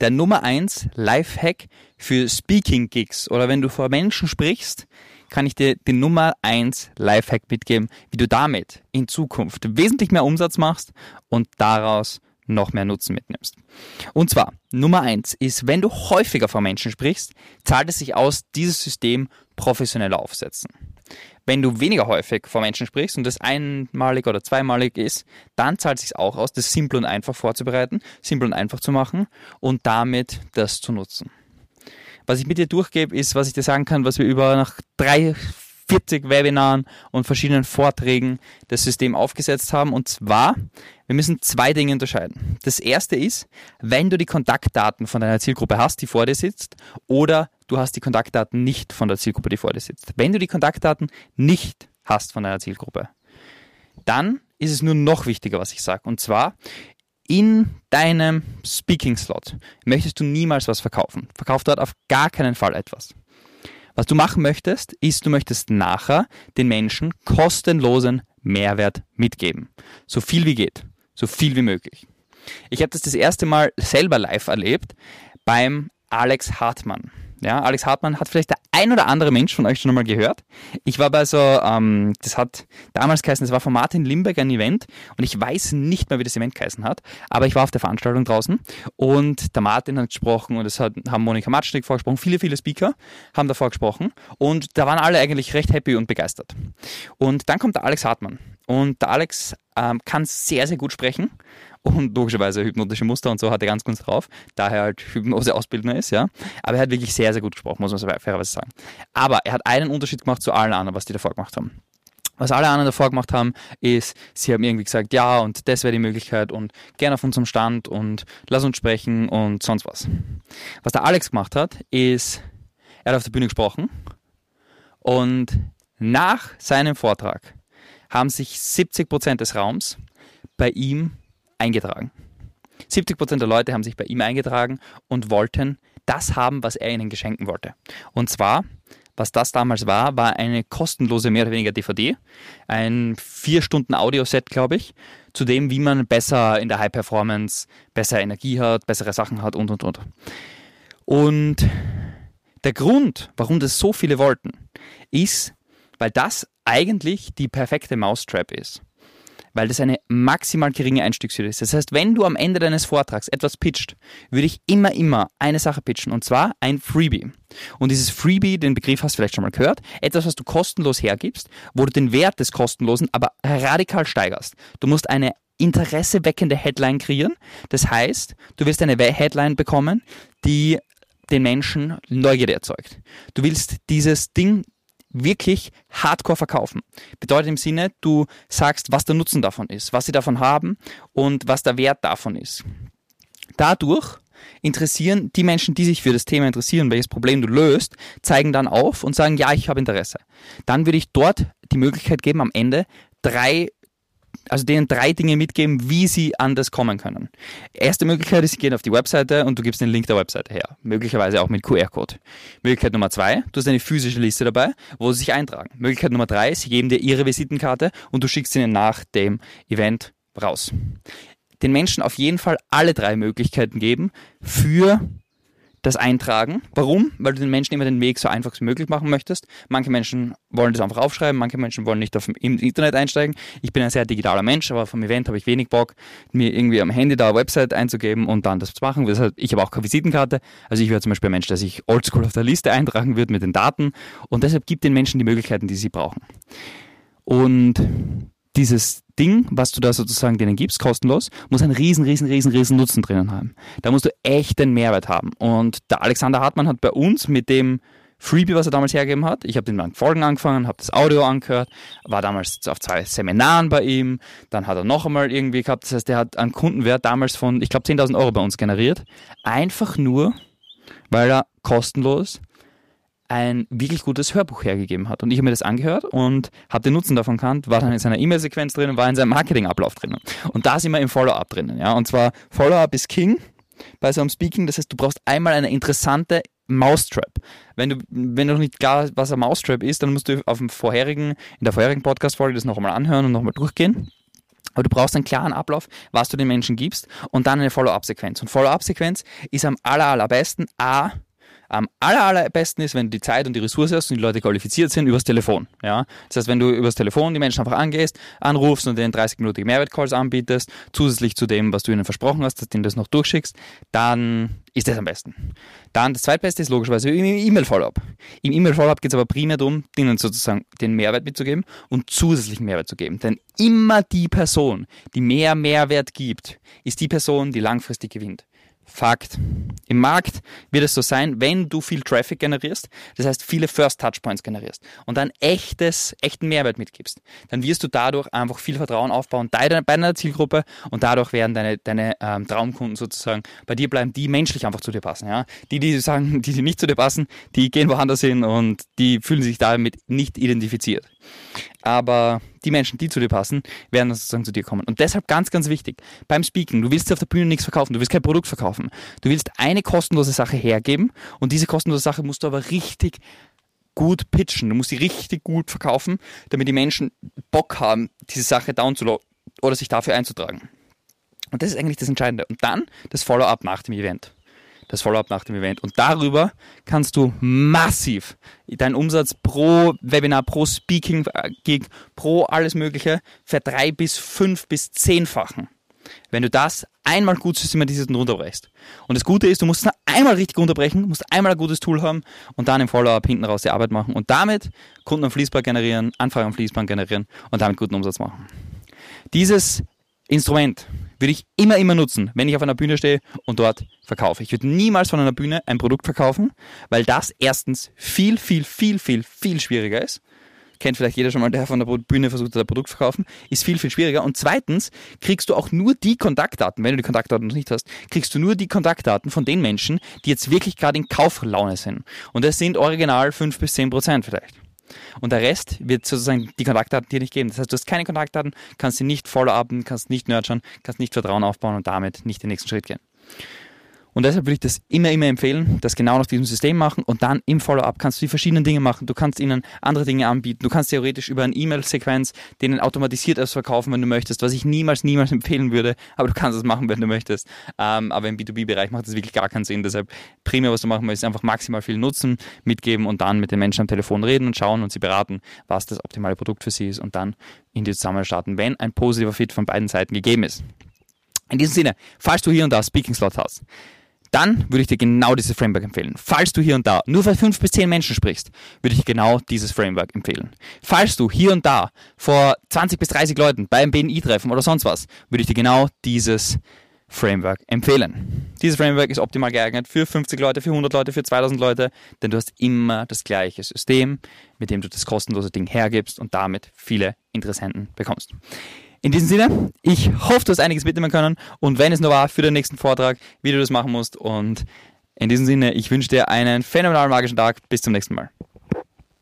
der Nummer 1 Lifehack für Speaking Gigs oder wenn du vor Menschen sprichst, kann ich dir den Nummer 1 Lifehack mitgeben, wie du damit in Zukunft wesentlich mehr Umsatz machst und daraus noch mehr Nutzen mitnimmst. Und zwar, Nummer 1 ist, wenn du häufiger vor Menschen sprichst, zahlt es sich aus, dieses System professioneller aufsetzen. Wenn du weniger häufig vor Menschen sprichst und das einmalig oder zweimalig ist, dann zahlt es sich auch aus, das simpel und einfach vorzubereiten, simpel und einfach zu machen und damit das zu nutzen. Was ich mit dir durchgebe, ist, was ich dir sagen kann, was wir über nach drei, 40 Webinaren und verschiedenen Vorträgen das System aufgesetzt haben. Und zwar, wir müssen zwei Dinge unterscheiden. Das erste ist, wenn du die Kontaktdaten von deiner Zielgruppe hast, die vor dir sitzt, oder du hast die Kontaktdaten nicht von der Zielgruppe, die vor dir sitzt. Wenn du die Kontaktdaten nicht hast von deiner Zielgruppe, dann ist es nur noch wichtiger, was ich sage. Und zwar, in deinem Speaking-Slot möchtest du niemals was verkaufen. Verkauf dort auf gar keinen Fall etwas. Was du machen möchtest, ist, du möchtest nachher den Menschen kostenlosen Mehrwert mitgeben. So viel wie geht. So viel wie möglich. Ich habe das das erste Mal selber live erlebt beim Alex Hartmann. Ja, Alex Hartmann hat vielleicht der ein oder andere Mensch von euch schon einmal gehört. Ich war bei so, ähm, das hat damals geheißen, das war von Martin Limberg ein Event und ich weiß nicht mehr, wie das Event geheißen hat, aber ich war auf der Veranstaltung draußen und der Martin hat gesprochen und es hat, haben Monika Matschnik vorgesprochen, viele, viele Speaker haben davor gesprochen und da waren alle eigentlich recht happy und begeistert. Und dann kommt der Alex Hartmann und der Alex ähm, kann sehr, sehr gut sprechen und logischerweise hypnotische Muster und so hat er ganz gut drauf, daher halt Hypnose-Ausbildner ist, ja. Aber er hat wirklich sehr, sehr gut gesprochen, muss man fairerweise sagen. Aber er hat einen Unterschied gemacht zu allen anderen, was die davor gemacht haben. Was alle anderen davor gemacht haben, ist, sie haben irgendwie gesagt, ja, und das wäre die Möglichkeit und gerne auf unserem Stand und lass uns sprechen und sonst was. Was der Alex gemacht hat, ist, er hat auf der Bühne gesprochen und nach seinem Vortrag haben sich 70 Prozent des Raums bei ihm eingetragen. 70 Prozent der Leute haben sich bei ihm eingetragen und wollten das haben, was er ihnen geschenken wollte. Und zwar, was das damals war, war eine kostenlose, mehr oder weniger DVD, ein vier Stunden Audioset, glaube ich, zu dem, wie man besser in der High Performance, besser Energie hat, bessere Sachen hat und und und. Und der Grund, warum das so viele wollten, ist, weil das eigentlich die perfekte Mousetrap ist weil das eine maximal geringe Einstiegshürde ist. Das heißt, wenn du am Ende deines Vortrags etwas pitcht, würde ich immer, immer eine Sache pitchen und zwar ein Freebie. Und dieses Freebie, den Begriff hast du vielleicht schon mal gehört, etwas, was du kostenlos hergibst, wo du den Wert des Kostenlosen aber radikal steigerst. Du musst eine interesseweckende Headline kreieren. Das heißt, du wirst eine Headline bekommen, die den Menschen Neugierde erzeugt. Du willst dieses Ding wirklich hardcore verkaufen. Bedeutet im Sinne, du sagst, was der Nutzen davon ist, was sie davon haben und was der Wert davon ist. Dadurch interessieren die Menschen, die sich für das Thema interessieren, welches Problem du löst, zeigen dann auf und sagen, ja, ich habe Interesse. Dann würde ich dort die Möglichkeit geben, am Ende drei also denen drei Dinge mitgeben, wie sie an das kommen können. Erste Möglichkeit ist, sie gehen auf die Webseite und du gibst den Link der Webseite her. Möglicherweise auch mit QR-Code. Möglichkeit Nummer zwei, du hast eine physische Liste dabei, wo sie sich eintragen. Möglichkeit Nummer drei, sie geben dir ihre Visitenkarte und du schickst ihnen nach dem Event raus. Den Menschen auf jeden Fall alle drei Möglichkeiten geben für das eintragen. Warum? Weil du den Menschen immer den Weg so einfach wie möglich machen möchtest. Manche Menschen wollen das einfach aufschreiben, manche Menschen wollen nicht auf dem Internet einsteigen. Ich bin ein sehr digitaler Mensch, aber vom Event habe ich wenig Bock, mir irgendwie am Handy da eine Website einzugeben und dann das zu machen. Das ich habe auch keine Visitenkarte. Also ich wäre zum Beispiel ein Mensch, der sich oldschool auf der Liste eintragen wird mit den Daten. Und deshalb gibt den Menschen die Möglichkeiten, die sie brauchen. Und dieses Ding, was du da sozusagen denen gibst, kostenlos, muss einen riesen, riesen, riesen, riesen Nutzen drinnen haben. Da musst du echt den Mehrwert haben. Und der Alexander Hartmann hat bei uns mit dem Freebie, was er damals hergegeben hat. Ich habe den Folgen angefangen, habe das Audio angehört, war damals auf zwei Seminaren bei ihm, dann hat er noch einmal irgendwie gehabt, das heißt, er hat einen Kundenwert damals von, ich glaube, 10.000 Euro bei uns generiert. Einfach nur, weil er kostenlos ein wirklich gutes Hörbuch hergegeben hat. Und ich habe mir das angehört und habe den Nutzen davon kannt, war dann in seiner E-Mail-Sequenz drin und war in seinem Marketingablauf drin. Und da sind wir im Follow-up drinnen. Ja? Und zwar Follow-up ist King bei so einem Speaking. Das heißt, du brauchst einmal eine interessante Mousetrap. Wenn du, wenn du noch nicht klar was ein Mousetrap ist, dann musst du auf dem vorherigen, in der vorherigen Podcast-Folge das noch einmal anhören und nochmal durchgehen. Aber du brauchst einen klaren Ablauf, was du den Menschen gibst und dann eine Follow-up-Sequenz. Und Follow-up-Sequenz ist am aller, allerbesten A, am aller, allerbesten ist, wenn du die Zeit und die Ressource hast und die Leute qualifiziert sind, übers Telefon. Ja? Das heißt, wenn du übers Telefon die Menschen einfach angehst, anrufst und denen 30-minütige Mehrwertcalls anbietest, zusätzlich zu dem, was du ihnen versprochen hast, dass du ihnen das noch durchschickst, dann ist das am besten. Dann das zweitbeste ist logischerweise im E-Mail-Follow-up. Im E-Mail-Follow-up geht es aber primär darum, denen sozusagen den Mehrwert mitzugeben und zusätzlichen Mehrwert zu geben. Denn immer die Person, die mehr Mehrwert gibt, ist die Person, die langfristig gewinnt. Fakt. Im Markt wird es so sein, wenn du viel Traffic generierst, das heißt viele First Touchpoints generierst und dann echtes, echten Mehrwert mitgibst, dann wirst du dadurch einfach viel Vertrauen aufbauen bei deiner Zielgruppe und dadurch werden deine, deine ähm, Traumkunden sozusagen bei dir bleiben, die menschlich einfach zu dir passen. Ja? Die, die sagen, die, die nicht zu dir passen, die gehen woanders hin und die fühlen sich damit nicht identifiziert aber die Menschen, die zu dir passen, werden sozusagen zu dir kommen. Und deshalb ganz, ganz wichtig, beim Speaking, du willst auf der Bühne nichts verkaufen, du willst kein Produkt verkaufen. Du willst eine kostenlose Sache hergeben und diese kostenlose Sache musst du aber richtig gut pitchen. Du musst sie richtig gut verkaufen, damit die Menschen Bock haben, diese Sache downzuladen oder sich dafür einzutragen. Und das ist eigentlich das Entscheidende. Und dann das Follow-up nach dem Event das Follow-up nach dem Event. Und darüber kannst du massiv deinen Umsatz pro Webinar, pro Speaking-Gig, pro alles Mögliche verdrei bis fünf bis zehnfachen. Wenn du das einmal gut systematisiert und runterbrechst. Und das Gute ist, du musst es einmal richtig unterbrechen, musst einmal ein gutes Tool haben und dann im Follow-up hinten raus die Arbeit machen und damit Kunden am Fließband generieren, Anfragen am Fließband generieren und damit guten Umsatz machen. Dieses Instrument würde ich immer, immer nutzen, wenn ich auf einer Bühne stehe und dort verkaufe. Ich würde niemals von einer Bühne ein Produkt verkaufen, weil das erstens viel, viel, viel, viel, viel schwieriger ist. Kennt vielleicht jeder schon mal, der von der Bühne versucht hat, ein Produkt zu verkaufen, ist viel, viel schwieriger. Und zweitens kriegst du auch nur die Kontaktdaten, wenn du die Kontaktdaten noch nicht hast, kriegst du nur die Kontaktdaten von den Menschen, die jetzt wirklich gerade in Kauflaune sind. Und das sind original fünf bis zehn Prozent vielleicht. Und der Rest wird sozusagen die Kontaktdaten dir nicht geben. Das heißt, du hast keine Kontaktdaten, kannst sie nicht follow-upen, kannst nicht nurturen, kannst nicht Vertrauen aufbauen und damit nicht den nächsten Schritt gehen. Und deshalb würde ich das immer, immer empfehlen, das genau nach diesem System machen und dann im Follow-up kannst du die verschiedenen Dinge machen. Du kannst ihnen andere Dinge anbieten. Du kannst theoretisch über eine E-Mail-Sequenz denen automatisiert etwas verkaufen, wenn du möchtest, was ich niemals, niemals empfehlen würde, aber du kannst es machen, wenn du möchtest. Ähm, aber im B2B-Bereich macht das wirklich gar keinen Sinn. Deshalb primär, was du machen möchtest, ist einfach maximal viel nutzen, mitgeben und dann mit den Menschen am Telefon reden und schauen und sie beraten, was das optimale Produkt für sie ist und dann in die Zusammenarbeit starten, wenn ein positiver Fit von beiden Seiten gegeben ist. In diesem Sinne, falls du hier und da Speaking Slot hast, dann würde ich dir genau dieses Framework empfehlen. Falls du hier und da nur für fünf bis zehn Menschen sprichst, würde ich genau dieses Framework empfehlen. Falls du hier und da vor 20 bis 30 Leuten beim BNI-Treffen oder sonst was, würde ich dir genau dieses Framework empfehlen. Dieses Framework ist optimal geeignet für 50 Leute, für 100 Leute, für 2000 Leute, denn du hast immer das gleiche System, mit dem du das kostenlose Ding hergibst und damit viele Interessenten bekommst. In diesem Sinne, ich hoffe, du hast einiges mitnehmen können und wenn es nur war für den nächsten Vortrag, wie du das machen musst und in diesem Sinne, ich wünsche dir einen phänomenalen magischen Tag. Bis zum nächsten Mal.